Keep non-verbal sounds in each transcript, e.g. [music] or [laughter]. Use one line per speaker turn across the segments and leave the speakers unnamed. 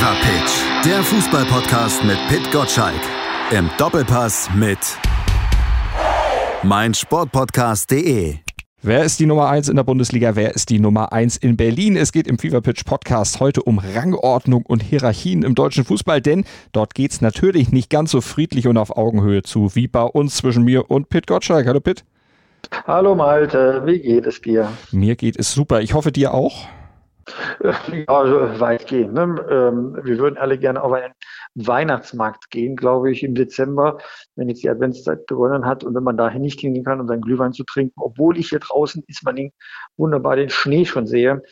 Fever Pitch, der Fußballpodcast mit Pit Gottschalk. Im Doppelpass mit meinsportpodcast.de.
Wer ist die Nummer 1 in der Bundesliga? Wer ist die Nummer 1 in Berlin? Es geht im Fever Pitch Podcast heute um Rangordnung und Hierarchien im deutschen Fußball, denn dort geht es natürlich nicht ganz so friedlich und auf Augenhöhe zu wie bei uns zwischen mir und Pit Gottschalk. Hallo Pit.
Hallo Malte, wie geht es dir?
Mir geht es super. Ich hoffe dir auch.
Ja, also weitgehend. Ne? Ähm, wir würden alle gerne auf einen Weihnachtsmarkt gehen, glaube ich, im Dezember, wenn jetzt die Adventszeit begonnen hat und wenn man dahin nicht hingehen kann, um seinen Glühwein zu trinken, obwohl ich hier draußen ist man wunderbar den Schnee schon sehe,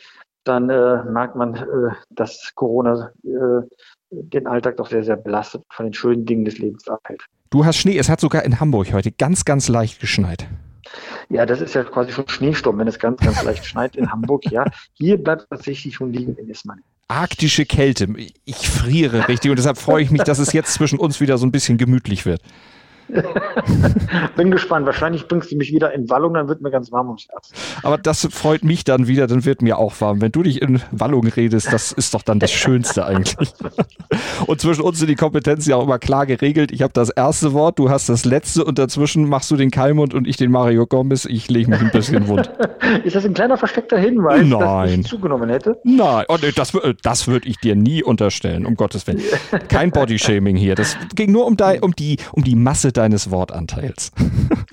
dann äh, merkt man, äh, dass Corona äh, den Alltag doch sehr, sehr belastet von den schönen Dingen des Lebens abhält.
Du hast Schnee, es hat sogar in Hamburg heute ganz, ganz leicht geschneit.
Ja, das ist ja quasi schon Schneesturm, wenn es ganz, ganz leicht schneit in Hamburg. Ja, hier bleibt tatsächlich schon liegen in Ismaning.
Arktische Kälte. Ich friere richtig und deshalb freue ich mich, dass es jetzt zwischen uns wieder so ein bisschen gemütlich wird. [laughs]
Bin gespannt. Wahrscheinlich bringst du mich wieder in Wallung, dann wird mir ganz warm ums Herz.
Aber das freut mich dann wieder, dann wird mir auch warm. Wenn du dich in Wallung redest, das ist doch dann das Schönste eigentlich. [laughs] Und zwischen uns sind die Kompetenzen ja auch immer klar geregelt. Ich habe das erste Wort, du hast das letzte und dazwischen machst du den Kalmund und ich den Mario Gomez. Ich lege mich ein bisschen wund. [laughs]
ist das ein kleiner versteckter Hinweis,
Nein.
dass ich zugenommen hätte?
Nein, oh, nee, das, das würde ich dir nie unterstellen, um Gottes Willen. Kein Bodyshaming hier. Das ging nur um, die, um, die, um die Masse deines Wortanteils.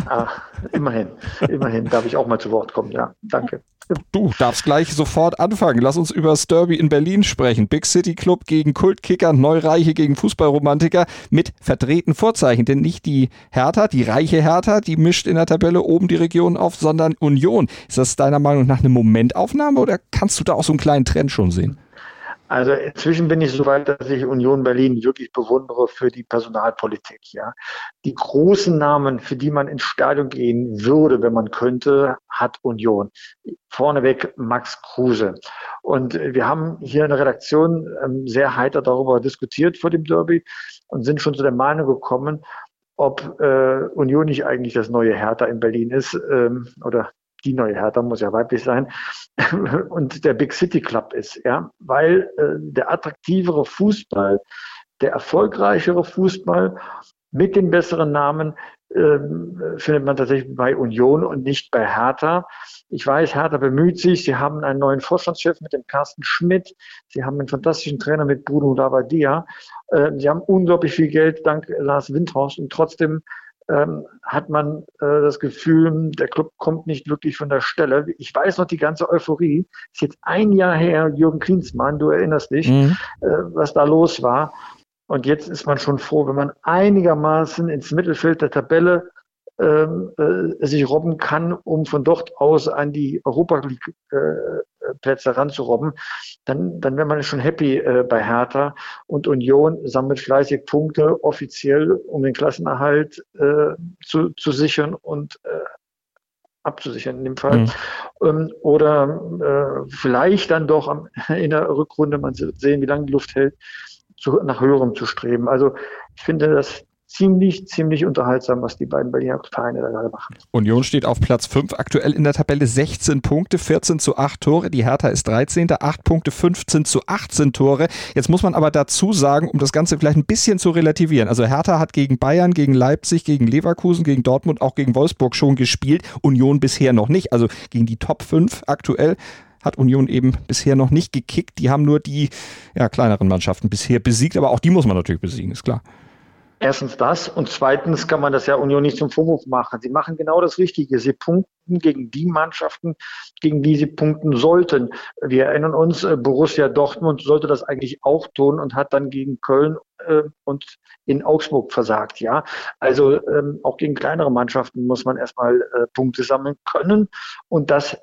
Ah, immerhin, immerhin darf ich auch mal zu Wort kommen, ja. Danke.
Du darfst gleich sofort anfangen. Lass uns über das Derby in Berlin sprechen. Big City Club gegen Kultkicker, Neureiche gegen Fußballromantiker mit verdrehten Vorzeichen. Denn nicht die Hertha, die reiche Hertha, die mischt in der Tabelle oben die Region auf, sondern Union. Ist das deiner Meinung nach eine Momentaufnahme oder kannst du da auch so einen kleinen Trend schon sehen?
Also inzwischen bin ich so weit, dass ich Union Berlin wirklich bewundere für die Personalpolitik. Ja, die großen Namen, für die man ins Stadion gehen würde, wenn man könnte, hat Union. Vorneweg Max Kruse. Und wir haben hier in der Redaktion ähm, sehr heiter darüber diskutiert vor dem Derby und sind schon zu der Meinung gekommen, ob äh, Union nicht eigentlich das neue Hertha in Berlin ist ähm, oder die neue Hertha muss ja weiblich sein, [laughs] und der Big City Club ist, ja, weil äh, der attraktivere Fußball, der erfolgreichere Fußball mit den besseren Namen äh, findet man tatsächlich bei Union und nicht bei Hertha. Ich weiß, Hertha bemüht sich. Sie haben einen neuen Vorstandschef mit dem Carsten Schmidt. Sie haben einen fantastischen Trainer mit Bruno Lavadia. Äh, sie haben unglaublich viel Geld dank Lars Windhorst und trotzdem ähm, hat man äh, das Gefühl, der Club kommt nicht wirklich von der Stelle. Ich weiß noch die ganze Euphorie. Ist jetzt ein Jahr her, Jürgen Klinsmann, du erinnerst dich, mhm. äh, was da los war. Und jetzt ist man schon froh, wenn man einigermaßen ins Mittelfeld der Tabelle ähm, äh, sich robben kann, um von dort aus an die Europa League äh, Plätze ranzurobben, dann, dann wäre man schon happy äh, bei Hertha. Und Union sammelt fleißig Punkte offiziell, um den Klassenerhalt äh, zu, zu sichern und äh, abzusichern in dem Fall. Mhm. Ähm, oder äh, vielleicht dann doch am, [laughs] in der Rückrunde, man sehen, wie lange die Luft hält, zu, nach höherem zu streben. Also ich finde, dass ziemlich, ziemlich unterhaltsam, was die beiden Berliner Vereine da gerade machen.
Union steht auf Platz 5, aktuell in der Tabelle 16 Punkte, 14 zu 8 Tore. Die Hertha ist 13. 8 Punkte, 15 zu 18 Tore. Jetzt muss man aber dazu sagen, um das Ganze vielleicht ein bisschen zu relativieren. Also Hertha hat gegen Bayern, gegen Leipzig, gegen Leverkusen, gegen Dortmund, auch gegen Wolfsburg schon gespielt. Union bisher noch nicht. Also gegen die Top 5 aktuell hat Union eben bisher noch nicht gekickt. Die haben nur die ja, kleineren Mannschaften bisher besiegt, aber auch die muss man natürlich besiegen, ist klar.
Erstens das und zweitens kann man das ja Union nicht zum Vorwurf machen. Sie machen genau das Richtige. Sie punkten gegen die Mannschaften, gegen die sie punkten sollten. Wir erinnern uns, äh, Borussia Dortmund sollte das eigentlich auch tun und hat dann gegen Köln äh, und in Augsburg versagt. Ja, also ähm, auch gegen kleinere Mannschaften muss man erstmal äh, Punkte sammeln können und das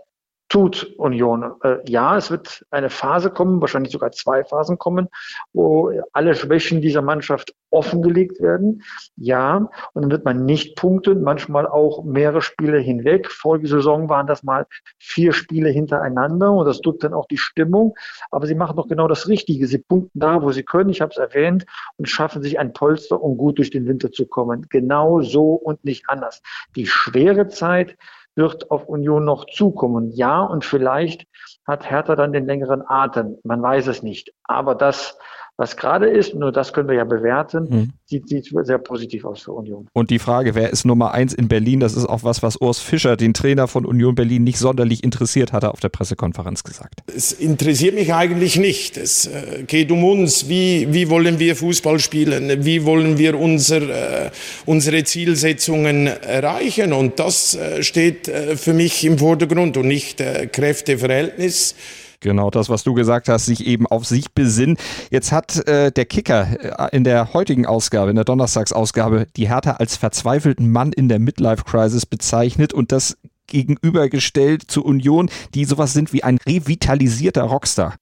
tut Union. Äh, ja, es wird eine Phase kommen, wahrscheinlich sogar zwei Phasen kommen, wo alle Schwächen dieser Mannschaft offengelegt werden. Ja, und dann wird man nicht punkten, manchmal auch mehrere Spiele hinweg. Vorige Saison waren das mal vier Spiele hintereinander und das tut dann auch die Stimmung. Aber sie machen doch genau das Richtige. Sie punkten da, wo sie können, ich habe es erwähnt, und schaffen sich ein Polster, um gut durch den Winter zu kommen. Genau so und nicht anders. Die schwere Zeit, wird auf Union noch zukommen. Ja, und vielleicht hat Hertha dann den längeren Atem. Man weiß es nicht. Aber das Was gerade ist, nur das können wir ja bewerten, mhm. sieht, sieht sehr positiv aus für Union.
Und die Frage, wer ist Nummer eins in Berlin, das ist auch was, was Urs Fischer, den Trainer von Union Berlin, nicht sonderlich interessiert, hat er auf der Pressekonferenz gesagt.
Es interessiert mich eigentlich nicht. Es äh, geht um uns. Wie, wie wollen wir Fußball spielen? Wie wollen wir unser, äh, unsere Zielsetzungen erreichen? Und das äh, steht für mich im Vordergrund und nicht Kräfteverhältnis.
Genau das, was du gesagt hast, sich eben auf sich besinnen. Jetzt hat äh, der Kicker äh, in der heutigen Ausgabe, in der Donnerstagsausgabe, die Hertha als verzweifelten Mann in der Midlife-Crisis bezeichnet und das gegenübergestellt zur Union, die sowas sind wie ein revitalisierter Rockstar.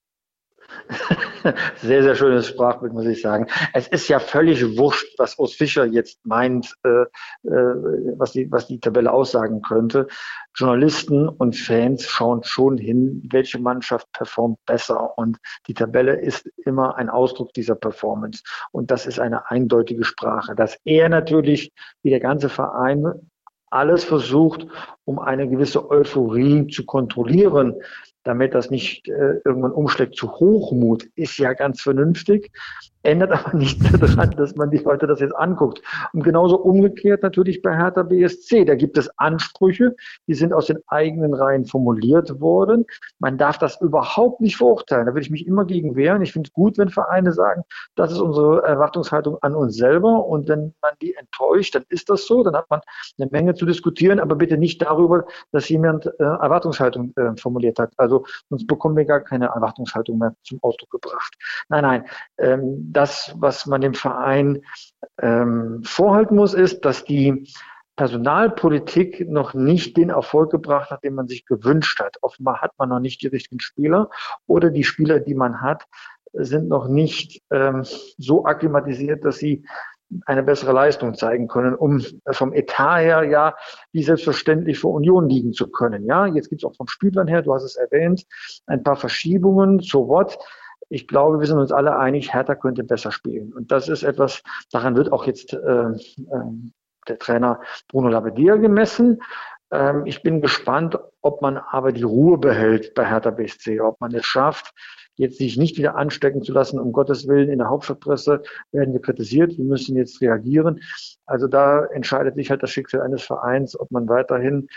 [laughs]
sehr, sehr schönes Sprachbild, muss ich sagen. Es ist ja völlig wurscht, was Urs Fischer jetzt meint, äh, äh, was, die, was die Tabelle aussagen könnte. Journalisten und Fans schauen schon hin, welche Mannschaft performt besser. Und die Tabelle ist immer ein Ausdruck dieser Performance. Und das ist eine eindeutige Sprache. Dass er natürlich, wie der ganze Verein, alles versucht, um eine gewisse Euphorie zu kontrollieren, damit das nicht äh, irgendwann umschlägt zu Hochmut, ist ja ganz vernünftig ändert [laughs] aber nichts daran, dass man die Leute das jetzt anguckt. Und genauso umgekehrt natürlich bei Hertha BSC. Da gibt es Ansprüche, die sind aus den eigenen Reihen formuliert worden. Man darf das überhaupt nicht verurteilen. Da würde ich mich immer gegen wehren. Ich finde es gut, wenn Vereine sagen, das ist unsere Erwartungshaltung an uns selber. Und wenn man die enttäuscht, dann ist das so. Dann hat man eine Menge zu diskutieren, aber bitte nicht darüber, dass jemand äh, Erwartungshaltung äh, formuliert hat. Also sonst bekommen wir gar keine Erwartungshaltung mehr zum Ausdruck gebracht. Nein, nein. Ähm, das, was man dem Verein ähm, vorhalten muss, ist, dass die Personalpolitik noch nicht den Erfolg gebracht hat, den man sich gewünscht hat. Offenbar hat man noch nicht die richtigen Spieler oder die Spieler, die man hat, sind noch nicht ähm, so akklimatisiert, dass sie eine bessere Leistung zeigen können, um vom Etat her ja wie selbstverständlich vor Union liegen zu können. Ja, jetzt gibt es auch vom Spielplan her, du hast es erwähnt, ein paar Verschiebungen. So what? ich glaube, wir sind uns alle einig, Hertha könnte besser spielen. Und das ist etwas, daran wird auch jetzt äh, äh, der Trainer Bruno Labbadia gemessen. Ähm, ich bin gespannt, ob man aber die Ruhe behält bei Hertha BSC, ob man es schafft, jetzt sich nicht wieder anstecken zu lassen. Um Gottes Willen, in der Hauptstadtpresse werden wir kritisiert, wir müssen jetzt reagieren. Also da entscheidet sich halt das Schicksal eines Vereins, ob man weiterhin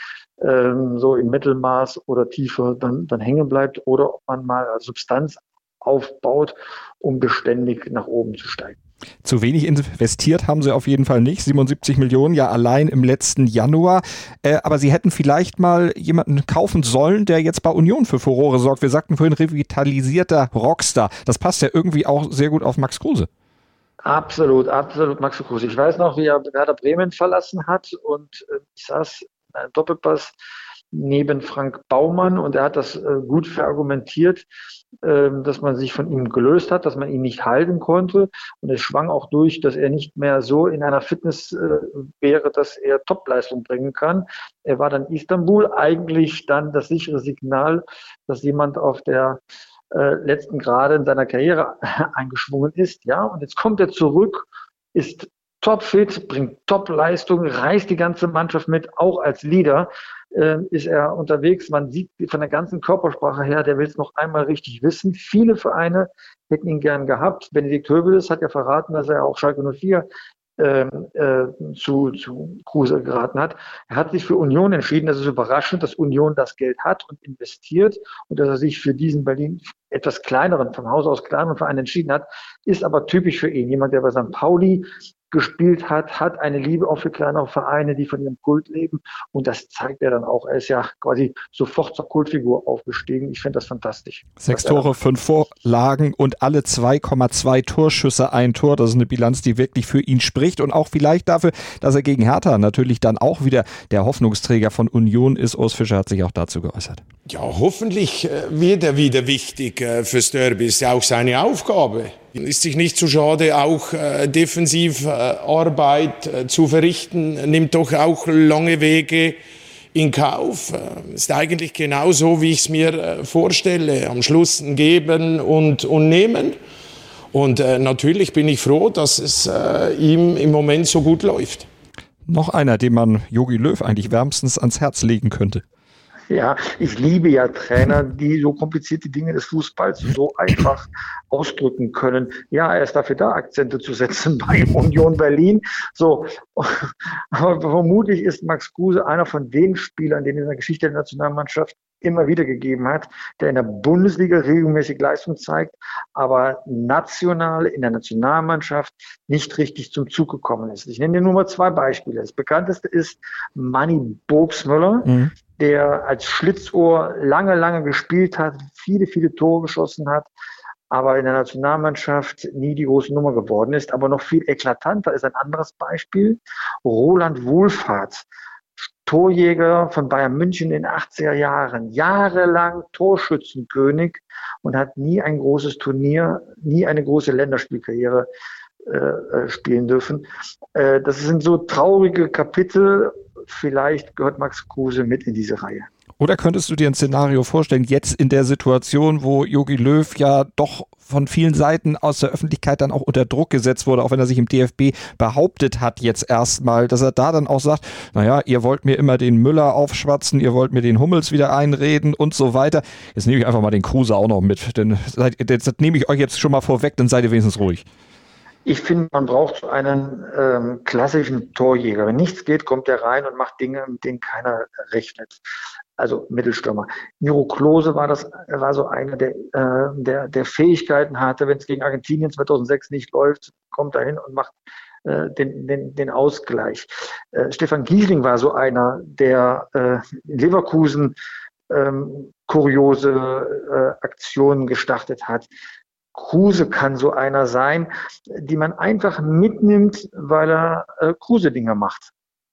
ähm, so im Mittelmaß oder tiefer dann, dann hängen bleibt oder ob man mal Substanz aufbaut, um beständig nach oben zu steigen.
Zu wenig investiert haben sie auf jeden Fall nicht. 77 Millionen ja allein im letzten Januar. Äh, aber sie hätten vielleicht mal jemanden kaufen sollen, der jetzt bei Union für Furore sorgt. Wir sagten vorhin revitalisierter Rockstar. Das passt ja irgendwie auch sehr gut auf Max Kruse.
Absolut, absolut Max Kruse. Ich weiß noch, wie er Werder Bremen verlassen hat und äh, ich saß in einem Doppelpass neben Frank Baumann und er hat das äh, gut verargumentiert, dass man sich von ihm gelöst hat, dass man ihn nicht halten konnte. Und es schwang auch durch, dass er nicht mehr so in einer Fitness äh, wäre, dass er Topleistung bringen kann. Er war dann Istanbul, eigentlich dann das sichere Signal, dass jemand auf der äh, letzten Grade in seiner Karriere [laughs] eingeschwungen ist, ja, und jetzt kommt er zurück, ist topfit, bringt Top-Leistung, reißt die ganze Mannschaft mit, auch als Leader äh, ist er unterwegs. Man sieht von der ganzen Körpersprache her, der will es noch einmal richtig wissen. Viele Vereine hätten ihn gern gehabt. Benedikt Höbeles hat ja verraten, dass er auch Schalke 04 ähm, äh, zu, zu Kruse geraten hat. Er hat sich für Union entschieden. Das ist überraschend, dass Union das Geld hat und investiert und dass er sich für diesen Berlin etwas kleineren, vom Haus aus kleineren Verein entschieden hat, ist aber typisch für ihn. Jemand, der bei St. Pauli gespielt hat, hat eine Liebe auch für kleinere Vereine, die von ihrem Kult leben. Und das zeigt er dann auch. Er ist ja quasi sofort zur Kultfigur aufgestiegen. Ich finde das fantastisch.
Sechs Tore, fünf Vorlagen und alle 2,2 Torschüsse ein Tor. Das ist eine Bilanz, die wirklich für ihn spricht und auch vielleicht dafür, dass er gegen Hertha natürlich dann auch wieder der Hoffnungsträger von Union ist. Urs Fischer hat sich auch dazu geäußert.
Ja, hoffentlich äh, wird er wieder wichtig äh, fürs Derby. Ist ja auch seine Aufgabe. Ist sich nicht zu schade, auch äh, Defensivarbeit äh, zu verrichten, nimmt doch auch lange Wege in Kauf. Äh, ist eigentlich genau so, wie ich es mir äh, vorstelle. Am Schluss ein Geben und, und Nehmen. Und äh, natürlich bin ich froh, dass es äh, ihm im Moment so gut läuft.
Noch einer, den man Jogi Löw eigentlich wärmstens ans Herz legen könnte.
Ja, ich liebe ja Trainer, die so komplizierte Dinge des Fußballs so einfach ausdrücken können. Ja, er ist dafür da, Akzente zu setzen [laughs] bei Union Berlin. So, aber vermutlich ist Max Kruse einer von den Spielern, den in der Geschichte der Nationalmannschaft immer wieder gegeben hat, der in der Bundesliga regelmäßig Leistung zeigt, aber national in der Nationalmannschaft nicht richtig zum Zug gekommen ist. Ich nenne dir nur mal zwei Beispiele. Das bekannteste ist Manny Burgsmüller, mhm. Der als Schlitzohr lange, lange gespielt hat, viele, viele Tore geschossen hat, aber in der Nationalmannschaft nie die große Nummer geworden ist. Aber noch viel eklatanter ist ein anderes Beispiel. Roland Wohlfahrt Torjäger von Bayern München in den 80er Jahren, jahrelang Torschützenkönig und hat nie ein großes Turnier, nie eine große Länderspielkarriere äh, äh, spielen dürfen. Äh, das sind so traurige Kapitel. Vielleicht gehört Max Kruse mit in diese Reihe.
Oder könntest du dir ein Szenario vorstellen, jetzt in der Situation, wo Jogi Löw ja doch von vielen Seiten aus der Öffentlichkeit dann auch unter Druck gesetzt wurde, auch wenn er sich im DFB behauptet hat jetzt erstmal, dass er da dann auch sagt, naja, ihr wollt mir immer den Müller aufschwatzen, ihr wollt mir den Hummels wieder einreden und so weiter. Jetzt nehme ich einfach mal den Kruse auch noch mit, denn das nehme ich euch jetzt schon mal vorweg, dann seid ihr wenigstens ruhig.
Ich finde, man braucht so einen ähm, klassischen Torjäger. Wenn nichts geht, kommt er rein und macht Dinge, mit denen keiner rechnet also Mittelstürmer. Miro Klose war das, war so einer, der, äh, der, der Fähigkeiten hatte, wenn es gegen Argentinien 2006 nicht läuft, kommt er hin und macht äh, den, den, den Ausgleich. Äh, Stefan Giesling war so einer, der äh, in Leverkusen ähm, kuriose äh, Aktionen gestartet hat. Kruse kann so einer sein, die man einfach mitnimmt, weil er äh, Kruse-Dinger macht.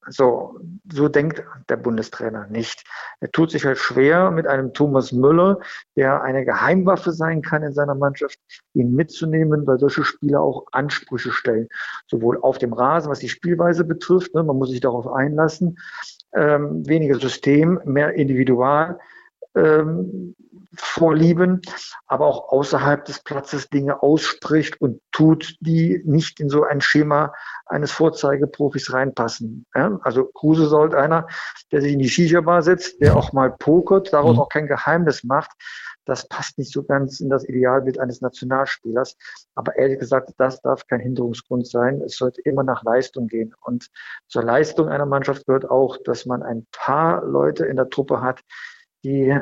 So, so denkt der Bundestrainer nicht. Er tut sich halt schwer mit einem Thomas Müller, der eine Geheimwaffe sein kann in seiner Mannschaft, ihn mitzunehmen, weil solche Spieler auch Ansprüche stellen. Sowohl auf dem Rasen, was die Spielweise betrifft, ne, man muss sich darauf einlassen, ähm, weniger System, mehr Individual. Ähm, Vorlieben, aber auch außerhalb des Platzes Dinge ausspricht und tut, die nicht in so ein Schema eines Vorzeigeprofis reinpassen. Ja? Also Kruse sollte einer, der sich in die Shisha-Bar setzt, der auch mal pokert, daraus mhm. auch kein Geheimnis macht. Das passt nicht so ganz in das Idealbild eines Nationalspielers. Aber ehrlich gesagt, das darf kein Hinderungsgrund sein. Es sollte immer nach Leistung gehen. Und zur Leistung einer Mannschaft gehört auch, dass man ein paar Leute in der Truppe hat, die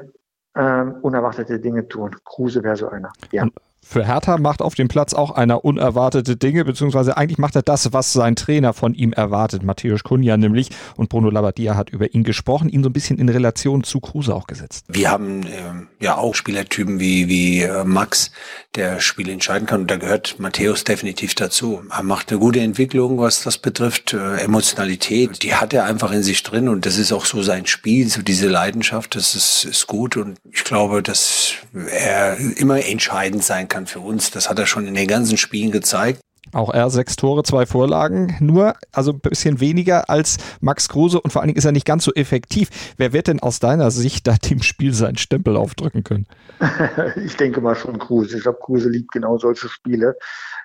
ähm, unerwartete Dinge tun. Kruse wäre so einer.
Ja. Für Hertha macht auf dem Platz auch einer unerwartete Dinge, beziehungsweise eigentlich macht er das, was sein Trainer von ihm erwartet, Matthäus Kunja nämlich. Und Bruno Labbadia hat über ihn gesprochen, ihn so ein bisschen in Relation zu Kruse auch gesetzt.
Wir haben äh, ja auch Spielertypen wie, wie äh, Max, der Spiele entscheiden kann. Und da gehört Matthäus definitiv dazu. Er macht eine gute Entwicklung, was das betrifft. Äh, Emotionalität, die hat er einfach in sich drin. Und das ist auch so sein Spiel, so diese Leidenschaft, das ist, ist gut. Und ich glaube, dass er immer entscheidend sein kann für uns. Das hat er schon in den ganzen Spielen gezeigt.
Auch er sechs Tore, zwei Vorlagen, nur also ein bisschen weniger als Max Kruse und vor allen Dingen ist er nicht ganz so effektiv. Wer wird denn aus deiner Sicht da dem Spiel seinen Stempel aufdrücken können? [laughs]
Ich denke mal schon Kruse. Ich glaube, Kruse liebt genau solche Spiele.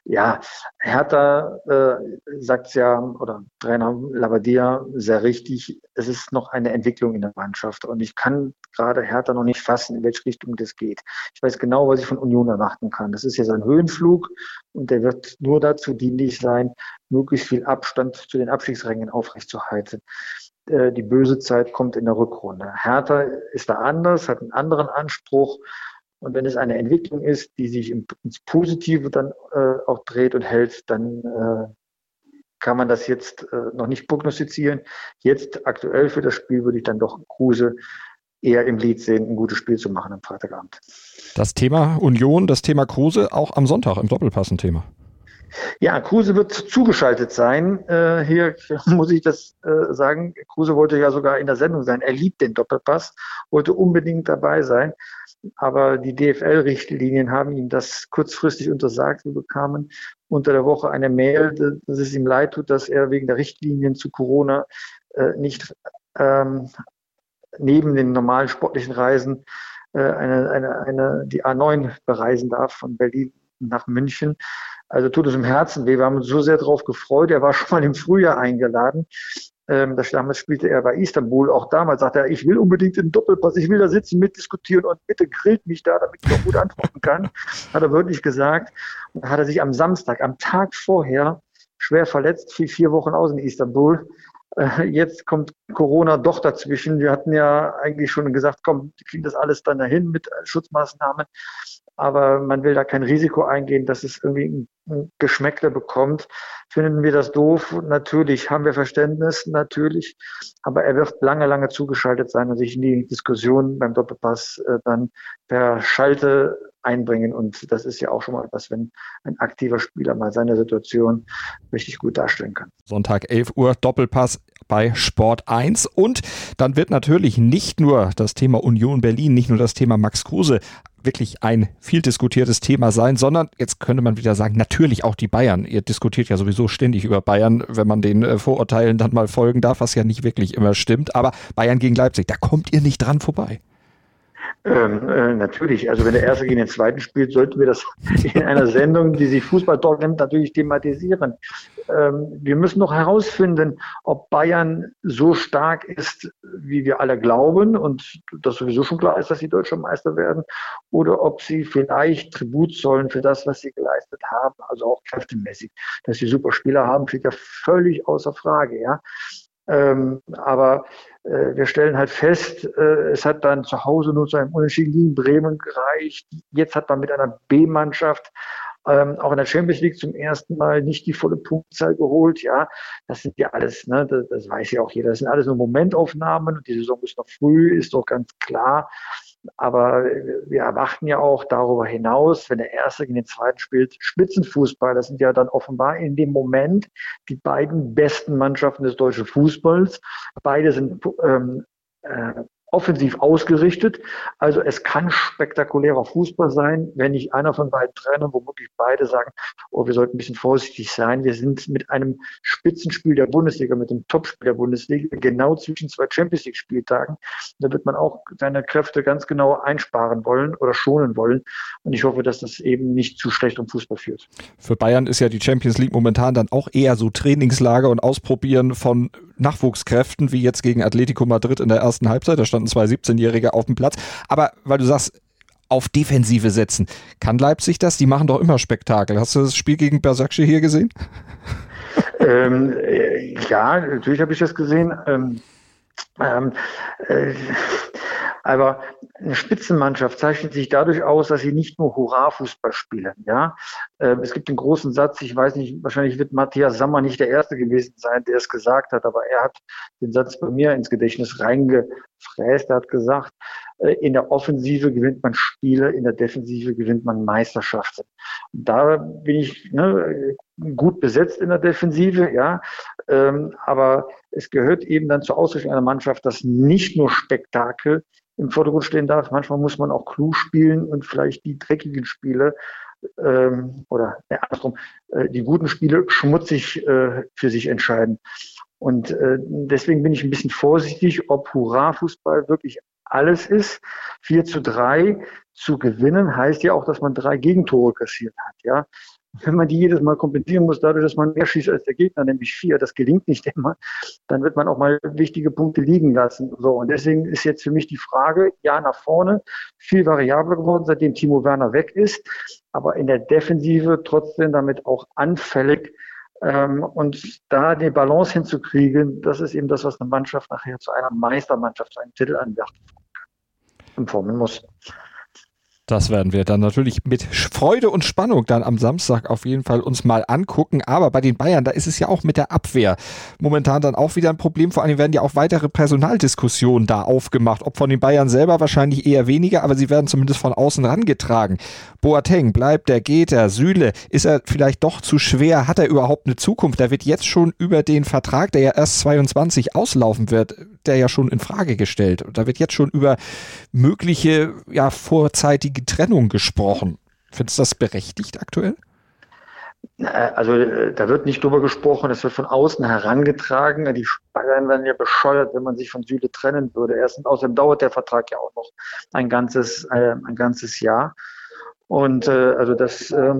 Ja, Hertha äh, sagt ja, oder Trainer Lavadia sehr richtig, es ist noch eine Entwicklung in der Mannschaft. Und ich kann gerade Hertha noch nicht fassen, in welche Richtung das geht. Ich weiß genau, was ich von Union erwarten kann. Das ist jetzt ein Höhenflug und der wird nur dazu dienlich sein, möglichst viel Abstand zu den Abstiegsrängen aufrechtzuerhalten. Äh, die böse Zeit kommt in der Rückrunde. Hertha ist da anders, hat einen anderen Anspruch und wenn es eine Entwicklung ist, die sich ins Positive dann äh, auch dreht und hält, dann äh, kann man das jetzt äh, noch nicht prognostizieren. Jetzt aktuell für das Spiel würde ich dann doch Kruse eher im Lied sehen, ein gutes Spiel zu machen am Freitagabend.
Das Thema Union, das Thema Kruse auch am Sonntag im Doppelpass ein Thema.
Ja, Kruse wird zugeschaltet sein. Äh, hier [laughs] muss ich das äh, sagen. Kruse wollte ja sogar in der Sendung sein. Er liebt den Doppelpass, wollte unbedingt dabei sein. Aber die DFL-Richtlinien haben ihm das kurzfristig untersagt. Wir bekamen unter der Woche eine Mail, dass es ihm leid tut, dass er wegen der Richtlinien zu Corona äh, nicht ähm, neben den normalen sportlichen Reisen äh, eine, eine, eine, die A9 bereisen darf von Berlin nach München. Also tut es im Herzen weh. Wir haben uns so sehr darauf gefreut. Er war schon mal im Frühjahr eingeladen. Ähm, das, damals spielte er bei Istanbul. Auch damals sagte er, ich will unbedingt den Doppelpass, ich will da sitzen, mitdiskutieren und bitte grillt mich da, damit ich auch gut antworten kann. [laughs] Hat er wirklich gesagt. Und hat er sich am Samstag, am Tag vorher, schwer verletzt, vier, vier Wochen aus in Istanbul. Äh, jetzt kommt Corona doch dazwischen. Wir hatten ja eigentlich schon gesagt, komm, kriegen das alles dann dahin mit Schutzmaßnahmen aber man will da kein Risiko eingehen, dass es irgendwie ein Geschmäckle bekommt. Finden wir das doof? Natürlich haben wir Verständnis, natürlich. Aber er wird lange, lange zugeschaltet sein und sich in die Diskussion beim Doppelpass äh, dann per Schalte einbringen. Und das ist ja auch schon mal etwas, wenn ein aktiver Spieler mal seine Situation richtig gut darstellen kann.
Sonntag 11 Uhr Doppelpass bei Sport 1. Und dann wird natürlich nicht nur das Thema Union Berlin, nicht nur das Thema Max Kruse wirklich ein viel diskutiertes Thema sein, sondern jetzt könnte man wieder sagen, natürlich auch die Bayern. Ihr diskutiert ja sowieso ständig über Bayern, wenn man den äh, Vorurteilen dann mal folgen darf, was ja nicht wirklich immer stimmt. Aber Bayern gegen Leipzig, da kommt ihr nicht dran vorbei.
Ähm, äh, natürlich. Also wenn der Erste gegen den Zweiten spielt, sollten wir das [laughs] in einer Sendung, die sich Fußball Talk nennt, natürlich thematisieren. Ähm, wir müssen noch herausfinden, ob Bayern so stark ist, wie wir alle glauben und das sowieso schon klar ist, dass sie deutscher Meister werden, oder ob sie vielleicht Tribut zollen für das, was sie geleistet haben, also auch kräftemäßig. Dass sie super Spieler haben, steht ja völlig außer Frage. Ja. Ähm, aber wir stellen halt fest, äh, es hat dann zu Hause nur zu einem Unentschieden gegen Bremen gereicht. Jetzt hat man mit einer B-Mannschaft ähm, auch in der Champions League zum ersten Mal nicht die volle Punktzahl geholt. Ja, das sind ja alles, ne, das, das weiß ja auch jeder, das sind alles nur Momentaufnahmen und die Saison ist noch früh, ist doch ganz klar. Aber wir erwarten ja auch darüber hinaus, wenn der Erste gegen den Zweiten spielt, Spitzenfußball. Das sind ja dann offenbar in dem Moment die beiden besten Mannschaften des deutschen Fußballs. Beide sind ähm, äh, offensiv ausgerichtet. Also es kann spektakulärer Fußball sein, wenn nicht einer von beiden Trainern, womöglich beide sagen, oh, wir sollten ein bisschen vorsichtig sein. Wir sind mit einem Spitzenspiel der Bundesliga, mit dem Topspiel der Bundesliga, genau zwischen zwei Champions League Spieltagen. Da wird man auch seine Kräfte ganz genau einsparen wollen oder schonen wollen. Und ich hoffe, dass das eben nicht zu schlecht um Fußball führt.
Für Bayern ist ja die Champions League momentan dann auch eher so Trainingslager und Ausprobieren von Nachwuchskräften, wie jetzt gegen Atletico Madrid in der ersten Halbzeit. Da standen zwei 17-Jährige auf dem Platz. Aber weil du sagst, auf Defensive setzen. Kann Leipzig das? Die machen doch immer Spektakel. Hast du das Spiel gegen Bersakce hier gesehen?
Ähm, äh, ja, natürlich habe ich das gesehen. Ähm, ähm, äh, aber eine Spitzenmannschaft zeichnet sich dadurch aus, dass sie nicht nur Hurra-Fußball spielen. Ja, äh, es gibt einen großen Satz. Ich weiß nicht, wahrscheinlich wird Matthias Sammer nicht der Erste gewesen sein, der es gesagt hat, aber er hat den Satz bei mir ins Gedächtnis reingefräst. Er hat gesagt, äh, in der Offensive gewinnt man Spiele, in der Defensive gewinnt man Meisterschaften. Und da bin ich ne, gut besetzt in der Defensive, ja. Ähm, aber es gehört eben dann zur Ausrichtung einer Mannschaft, dass nicht nur Spektakel im Vordergrund stehen darf. Manchmal muss man auch klug spielen und vielleicht die dreckigen Spiele ähm, oder äh, andersrum, äh, die guten Spiele schmutzig äh, für sich entscheiden. Und äh, deswegen bin ich ein bisschen vorsichtig, ob Hurra-Fußball wirklich alles ist. 4 zu 3 zu gewinnen heißt ja auch, dass man drei Gegentore kassiert hat. Ja, wenn man die jedes Mal kompensieren muss, dadurch, dass man mehr schießt als der Gegner, nämlich vier, das gelingt nicht immer, dann wird man auch mal wichtige Punkte liegen lassen. So, und deswegen ist jetzt für mich die Frage, ja, nach vorne, viel variabler geworden, seitdem Timo Werner weg ist, aber in der Defensive trotzdem damit auch anfällig. Ähm, und da die Balance hinzukriegen, das ist eben das, was eine Mannschaft nachher zu einer Meistermannschaft, zu einem Titel anwerfen kann, formen muss.
Das werden wir dann natürlich mit Freude und Spannung dann am Samstag auf jeden Fall uns mal angucken. Aber bei den Bayern, da ist es ja auch mit der Abwehr momentan dann auch wieder ein Problem. Vor allem werden ja auch weitere Personaldiskussionen da aufgemacht. Ob von den Bayern selber wahrscheinlich eher weniger, aber sie werden zumindest von außen rangetragen. Boateng, bleibt er, geht er, Süle, ist er vielleicht doch zu schwer? Hat er überhaupt eine Zukunft? Da wird jetzt schon über den Vertrag, der ja erst 22 auslaufen wird, der ja schon in Frage gestellt. Da wird jetzt schon über mögliche, ja, vorzeitige die Trennung gesprochen. Findest du das berechtigt aktuell?
Also äh, da wird nicht drüber gesprochen, es wird von außen herangetragen. Die Bayern werden ja bescheuert, wenn man sich von Süle trennen würde. Erstens, außerdem dauert der Vertrag ja auch noch ein ganzes, äh, ein ganzes Jahr. Und äh, also das äh,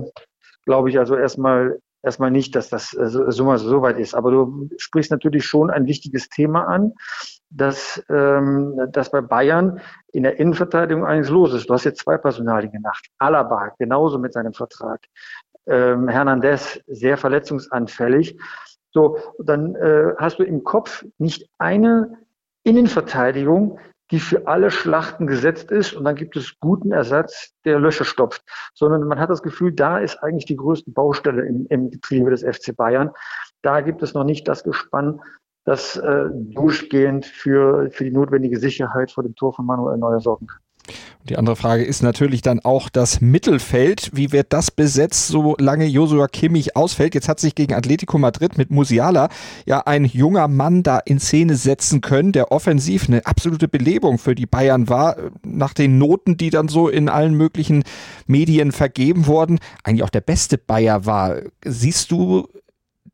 glaube ich also erstmal erstmal nicht, dass das äh, so, so weit ist. Aber du sprichst natürlich schon ein wichtiges Thema an, dass, ähm, dass bei Bayern in der Innenverteidigung eines los ist. Du hast jetzt zwei Personalien genannt. Alaba, genauso mit seinem Vertrag. Ähm, Hernandez, sehr verletzungsanfällig. So, dann äh, hast du im Kopf nicht eine Innenverteidigung, die für alle Schlachten gesetzt ist und dann gibt es guten Ersatz, der Löcher stopft, sondern man hat das Gefühl, da ist eigentlich die größte Baustelle im, im Getriebe des FC Bayern. Da gibt es noch nicht das Gespann, das äh, durchgehend für, für die notwendige Sicherheit vor dem Tor von Manuel Neuer sorgen kann.
Die andere Frage ist natürlich dann auch das Mittelfeld. Wie wird das besetzt, solange Josua Kimmich ausfällt? Jetzt hat sich gegen Atletico Madrid mit Musiala ja ein junger Mann da in Szene setzen können, der offensiv eine absolute Belebung für die Bayern war. Nach den Noten, die dann so in allen möglichen Medien vergeben wurden, eigentlich auch der beste Bayer war. Siehst du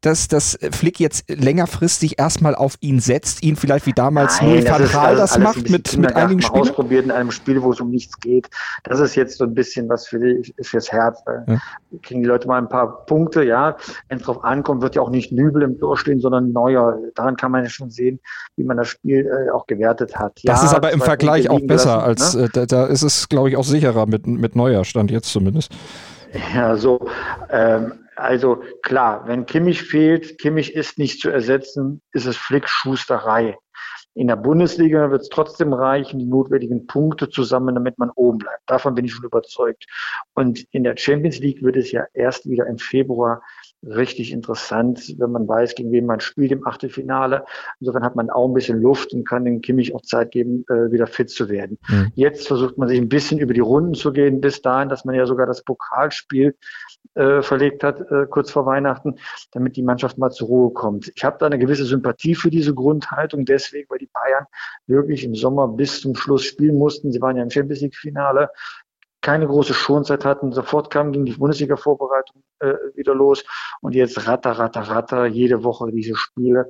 dass, dass Flick jetzt längerfristig erstmal auf ihn setzt, ihn vielleicht wie damals Nein, Louis das, das, das macht mit, mit einigen Spielen?
ausprobiert in einem Spiel, wo es um nichts geht. Das ist jetzt so ein bisschen was für die, fürs Herz. Ja. Kriegen die Leute mal ein paar Punkte, ja. Wenn es drauf ankommt, wird ja auch nicht Nübel im Tor stehen, sondern Neuer. Daran kann man ja schon sehen, wie man das Spiel äh, auch gewertet hat.
Das ja, ist aber im Vergleich auch besser lassen, als, ne? äh, da, da ist es, glaube ich, auch sicherer mit, mit Neuer Stand jetzt zumindest.
Ja, so. Ähm, also klar, wenn Kimmich fehlt, Kimmich ist nicht zu ersetzen, ist es Flickschusterei. In der Bundesliga wird es trotzdem reichen, die notwendigen Punkte zusammen, damit man oben bleibt. Davon bin ich schon überzeugt. Und in der Champions League wird es ja erst wieder im Februar richtig interessant, wenn man weiß, gegen wen man spielt im Achtelfinale. Insofern hat man auch ein bisschen Luft und kann den Kimmich auch Zeit geben, äh, wieder fit zu werden. Mhm. Jetzt versucht man sich ein bisschen über die Runden zu gehen, bis dahin, dass man ja sogar das Pokalspiel äh, verlegt hat, äh, kurz vor Weihnachten, damit die Mannschaft mal zur Ruhe kommt. Ich habe da eine gewisse Sympathie für diese Grundhaltung, deswegen, weil die Bayern wirklich im Sommer bis zum Schluss spielen mussten. Sie waren ja im Champions League-Finale, keine große Schonzeit hatten. Sofort kam ging die Bundesliga-Vorbereitung äh, wieder los und jetzt ratter, ratter, ratter, jede Woche diese Spiele.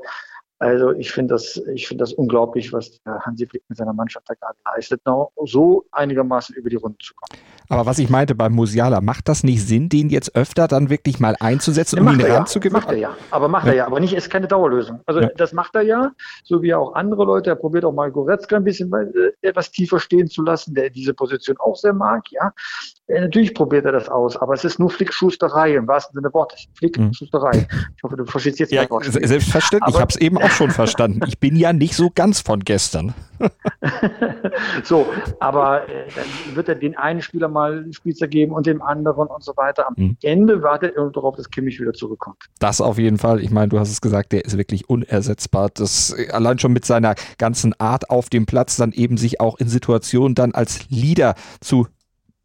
Also ich finde das, ich finde das unglaublich, was Hansi Flick mit seiner Mannschaft da gerade leistet, so einigermaßen über die Runde zu kommen.
Aber was ich meinte beim Musiala, macht das nicht Sinn, den jetzt öfter dann wirklich mal einzusetzen, um ihn ranzugewinnen?
Ja, macht er ja, aber macht ja. er ja, aber nicht ist keine Dauerlösung. Also ja. das macht er ja, so wie auch andere Leute. Er probiert auch mal Goretzka ein bisschen äh, etwas tiefer stehen zu lassen, der diese Position auch sehr mag. Ja, äh, natürlich probiert er das aus, aber es ist nur Flickschusterei im wahrsten Sinne des Wortes. Flickschusterei. Mhm. Ich hoffe, du verstehst jetzt
ja, Wort. Selbstverständlich. ich habe es eben auch schon verstanden. Ich bin ja nicht so ganz von gestern. [laughs]
so, aber äh, dann wird er den einen Spieler mal Spielzer geben und dem anderen und so weiter. Am mhm. Ende wartet er darauf, dass Kimmich wieder zurückkommt.
Das auf jeden Fall. Ich meine, du hast es gesagt, der ist wirklich unersetzbar. Das äh, allein schon mit seiner ganzen Art auf dem Platz dann eben sich auch in Situationen dann als Leader zu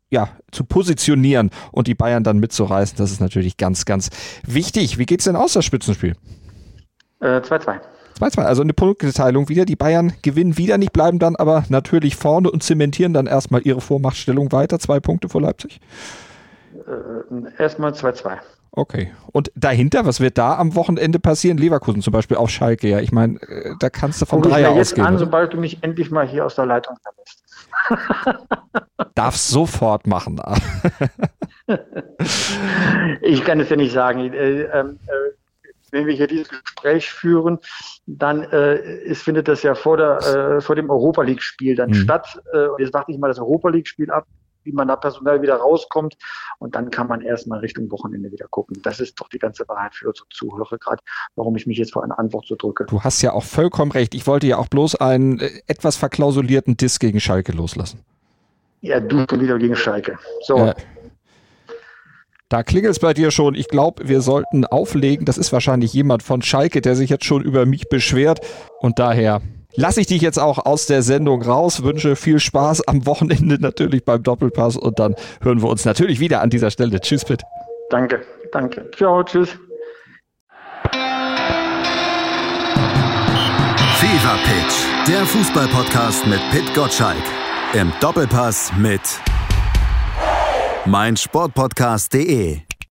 ja, zu positionieren und die Bayern dann mitzureißen, das ist natürlich ganz, ganz wichtig. Wie geht es denn aus, das Spitzenspiel?
2-2. Äh,
2-2, also eine Punkteteilung wieder. Die Bayern gewinnen wieder nicht, bleiben dann aber natürlich vorne und zementieren dann erstmal ihre Vormachtstellung weiter. Zwei Punkte vor Leipzig.
Äh, erstmal 2-2.
Okay. Und dahinter, was wird da am Wochenende passieren? Leverkusen zum Beispiel auf Schalke, ja. Ich meine, äh, da kannst du vom Dreier ausgehen. jetzt
an, sobald du mich endlich mal hier aus der Leitung verlässt. [laughs]
Darfst sofort machen.
ich kann es ja nicht sagen. Wenn wir hier dieses Gespräch führen, dann äh, ist, findet das ja vor, der, äh, vor dem Europa League-Spiel dann mhm. statt. Äh, jetzt warte ich mal das Europa League-Spiel ab, wie man da personell wieder rauskommt. Und dann kann man erstmal Richtung Wochenende wieder gucken. Das ist doch die ganze Wahrheit für unsere Zuhörer gerade, warum ich mich jetzt vor eine Antwort so drücke.
Du hast ja auch vollkommen recht. Ich wollte ja auch bloß einen äh, etwas verklausulierten Diss gegen Schalke loslassen.
Ja, du schon wieder gegen Schalke. So. Äh,
da klingelt es bei dir schon. Ich glaube, wir sollten auflegen. Das ist wahrscheinlich jemand von Schalke, der sich jetzt schon über mich beschwert. Und daher lasse ich dich jetzt auch aus der Sendung raus. Wünsche viel Spaß am Wochenende [laughs] natürlich beim Doppelpass. Und dann hören wir uns natürlich wieder an dieser Stelle. Tschüss, Pitt.
Danke, danke. Ciao, tschüss.
Fever Pitch, der Fußballpodcast mit Pitt Gottschalk. Im Doppelpass mit meinsportpodcast.de